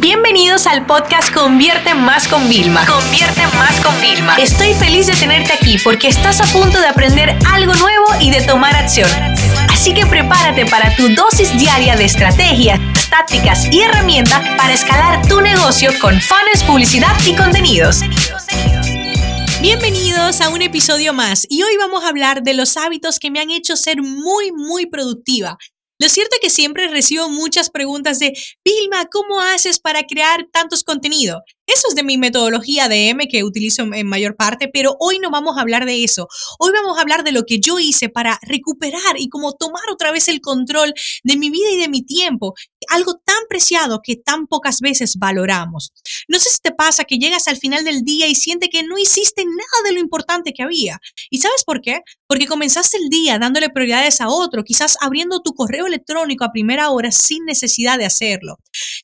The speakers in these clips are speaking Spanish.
Bienvenidos al podcast Convierte Más con Vilma. Convierte Más con Vilma. Estoy feliz de tenerte aquí porque estás a punto de aprender algo nuevo y de tomar acción. Así que prepárate para tu dosis diaria de estrategias, tácticas y herramientas para escalar tu negocio con fans, publicidad y contenidos. Bienvenidos a un episodio más y hoy vamos a hablar de los hábitos que me han hecho ser muy, muy productiva. Lo cierto es que siempre recibo muchas preguntas de, Vilma, ¿cómo haces para crear tantos contenidos? Eso es de mi metodología de M que utilizo en mayor parte, pero hoy no vamos a hablar de eso. Hoy vamos a hablar de lo que yo hice para recuperar y como tomar otra vez el control de mi vida y de mi tiempo. Algo tan preciado que tan pocas veces valoramos. No sé si te pasa que llegas al final del día y sientes que no hiciste nada de lo importante que había. ¿Y sabes por qué? Porque comenzaste el día dándole prioridades a otro, quizás abriendo tu correo electrónico a primera hora sin necesidad de hacerlo.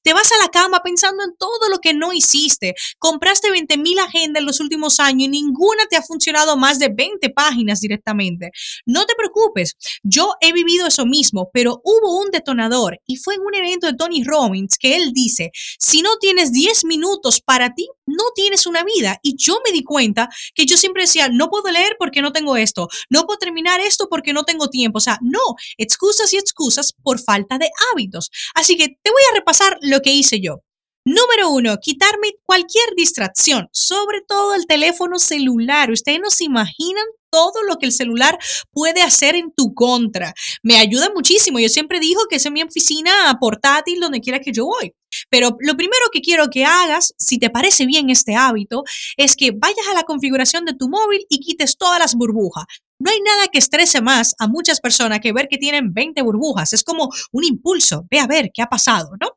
Te vas a la cama pensando en todo lo que no hiciste compraste 20 mil agendas en los últimos años y ninguna te ha funcionado más de 20 páginas directamente. No te preocupes, yo he vivido eso mismo, pero hubo un detonador y fue en un evento de Tony Robbins que él dice, si no tienes 10 minutos para ti, no tienes una vida. Y yo me di cuenta que yo siempre decía, no puedo leer porque no tengo esto, no puedo terminar esto porque no tengo tiempo. O sea, no, excusas y excusas por falta de hábitos. Así que te voy a repasar lo que hice yo. Número uno, quitarme cualquier distracción, sobre todo el teléfono celular. Ustedes no se imaginan todo lo que el celular puede hacer en tu contra. Me ayuda muchísimo. Yo siempre digo que es mi oficina portátil donde quiera que yo voy. Pero lo primero que quiero que hagas, si te parece bien este hábito, es que vayas a la configuración de tu móvil y quites todas las burbujas. No hay nada que estrese más a muchas personas que ver que tienen 20 burbujas. Es como un impulso. Ve a ver qué ha pasado, ¿no?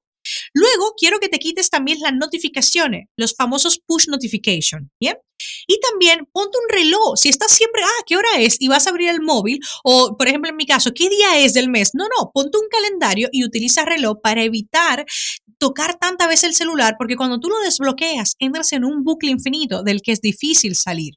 Luego, quiero que te quites también las notificaciones, los famosos push notification, ¿bien? Y también ponte un reloj. Si estás siempre, ah, ¿qué hora es? Y vas a abrir el móvil, o por ejemplo en mi caso, ¿qué día es del mes? No, no, ponte un calendario y utiliza reloj para evitar tocar tanta vez el celular, porque cuando tú lo desbloqueas, entras en un bucle infinito del que es difícil salir.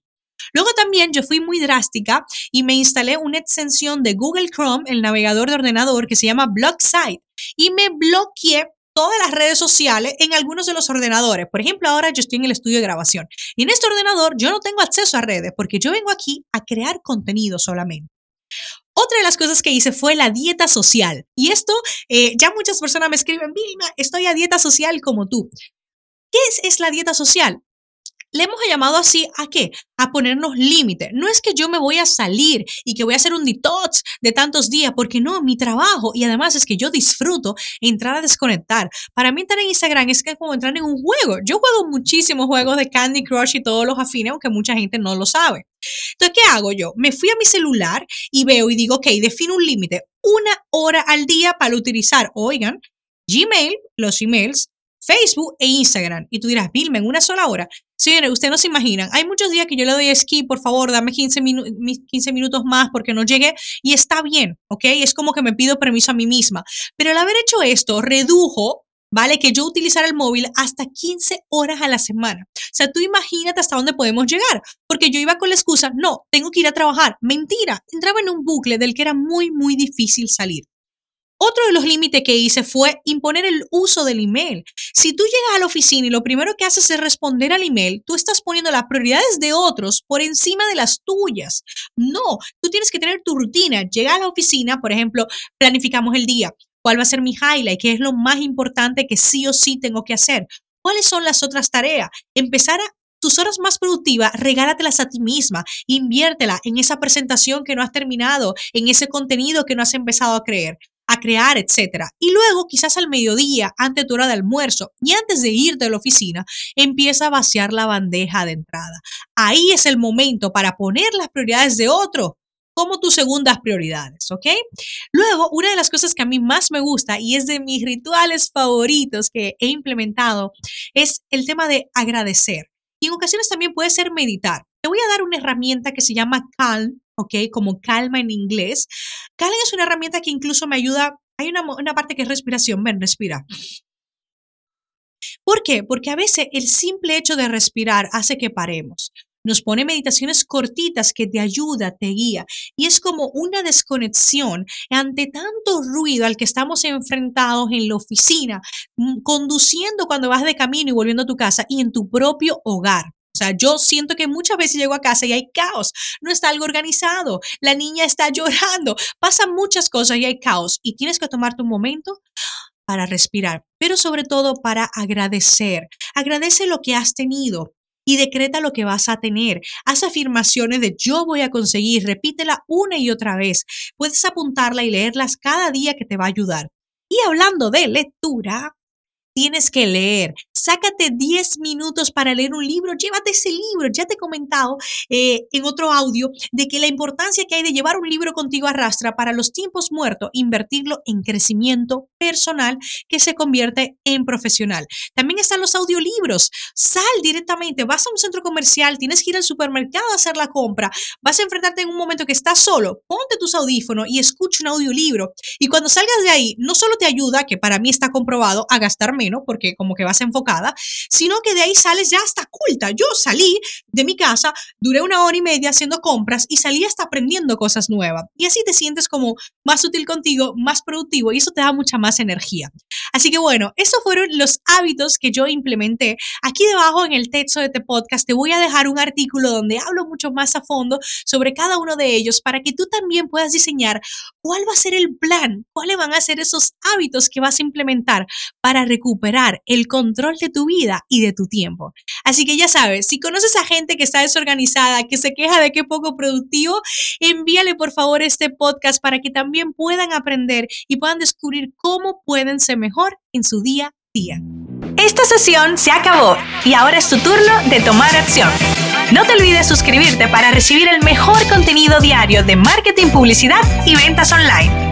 Luego también yo fui muy drástica y me instalé una extensión de Google Chrome, el navegador de ordenador que se llama Blocksite, y me bloqueé todas las redes sociales en algunos de los ordenadores. Por ejemplo, ahora yo estoy en el estudio de grabación y en este ordenador yo no tengo acceso a redes porque yo vengo aquí a crear contenido solamente. Otra de las cosas que hice fue la dieta social. Y esto, eh, ya muchas personas me escriben, Vilma, estoy a dieta social como tú. ¿Qué es, es la dieta social? Le hemos llamado así a qué? A ponernos límites. No es que yo me voy a salir y que voy a hacer un detox de tantos días, porque no, mi trabajo y además es que yo disfruto entrar a desconectar. Para mí entrar en Instagram es que como entrar en un juego. Yo juego muchísimos juegos de Candy Crush y todos los afines, aunque mucha gente no lo sabe. Entonces, ¿qué hago yo? Me fui a mi celular y veo y digo, ok, defino un límite, una hora al día para utilizar, oigan, Gmail, los emails, Facebook e Instagram. Y tú dirás, Vilma, en una sola hora. Señores, ustedes no se imaginan. Hay muchos días que yo le doy skip, por favor, dame 15, 15 minutos más porque no llegué y está bien, ¿ok? Es como que me pido permiso a mí misma. Pero al haber hecho esto, redujo ¿vale? Que yo utilizara el móvil hasta 15 horas a la semana. O sea, tú imagínate hasta dónde podemos llegar, porque yo iba con la excusa, no, tengo que ir a trabajar. Mentira, entraba en un bucle del que era muy, muy difícil salir. Otro de los límites que hice fue imponer el uso del email. Si tú llegas a la oficina y lo primero que haces es responder al email, tú estás poniendo las prioridades de otros por encima de las tuyas. No, tú tienes que tener tu rutina. Llega a la oficina, por ejemplo, planificamos el día. ¿Cuál va a ser mi highlight? ¿Qué es lo más importante que sí o sí tengo que hacer? ¿Cuáles son las otras tareas? Empezar a tus horas más productivas, regálatelas a ti misma, inviértela en esa presentación que no has terminado, en ese contenido que no has empezado a creer a crear, etcétera. Y luego, quizás al mediodía, antes de tu hora de almuerzo y antes de irte a la oficina, empieza a vaciar la bandeja de entrada. Ahí es el momento para poner las prioridades de otro como tus segundas prioridades, ¿ok? Luego, una de las cosas que a mí más me gusta y es de mis rituales favoritos que he implementado es el tema de agradecer. Y en ocasiones también puede ser meditar. Te voy a dar una herramienta que se llama Calm, ¿ok? Como calma en inglés. Calm es una herramienta que incluso me ayuda. Hay una, una parte que es respiración. Ven, respira. ¿Por qué? Porque a veces el simple hecho de respirar hace que paremos. nos pone meditaciones cortitas que te ayuda, te guía. Y es como una desconexión ante tanto ruido al que estamos enfrentados en la oficina, mm, conduciendo cuando vas de camino y volviendo a tu casa y en tu propio hogar. O sea, yo siento que muchas veces llego a casa y hay caos, no está algo organizado, la niña está llorando, pasan muchas cosas y hay caos y tienes que tomarte un momento para respirar, pero sobre todo para agradecer. Agradece lo que has tenido, y decreta lo que vas a tener. Haz afirmaciones de yo voy a conseguir, repítela una y otra vez. Puedes apuntarla y leerlas cada día que te va a ayudar. Y hablando de lectura, tienes que leer. Sácate 10 minutos para leer un libro, llévate ese libro. Ya te he comentado eh, en otro audio de que la importancia que hay de llevar un libro contigo arrastra para los tiempos muertos, invertirlo en crecimiento personal que se convierte en profesional. También están los audiolibros. Sal directamente, vas a un centro comercial, tienes que ir al supermercado a hacer la compra, vas a enfrentarte en un momento que estás solo, ponte tus audífonos y escucha un audiolibro. Y cuando salgas de ahí, no solo te ayuda, que para mí está comprobado, a gastar menos, porque como que vas enfocado sino que de ahí sales ya hasta culta. Yo salí de mi casa, duré una hora y media haciendo compras y salí hasta aprendiendo cosas nuevas. Y así te sientes como más útil contigo, más productivo y eso te da mucha más energía. Así que bueno, esos fueron los hábitos que yo implementé. Aquí debajo en el texto de este podcast te voy a dejar un artículo donde hablo mucho más a fondo sobre cada uno de ellos para que tú también puedas diseñar cuál va a ser el plan, cuáles van a ser esos hábitos que vas a implementar para recuperar el control de tu vida y de tu tiempo. Así que ya sabes, si conoces a gente que está desorganizada, que se queja de que poco productivo, envíale por favor este podcast para que también puedan aprender y puedan descubrir cómo pueden ser mejor en su día a día. Esta sesión se acabó y ahora es tu turno de tomar acción. No te olvides suscribirte para recibir el mejor contenido diario de marketing, publicidad y ventas online.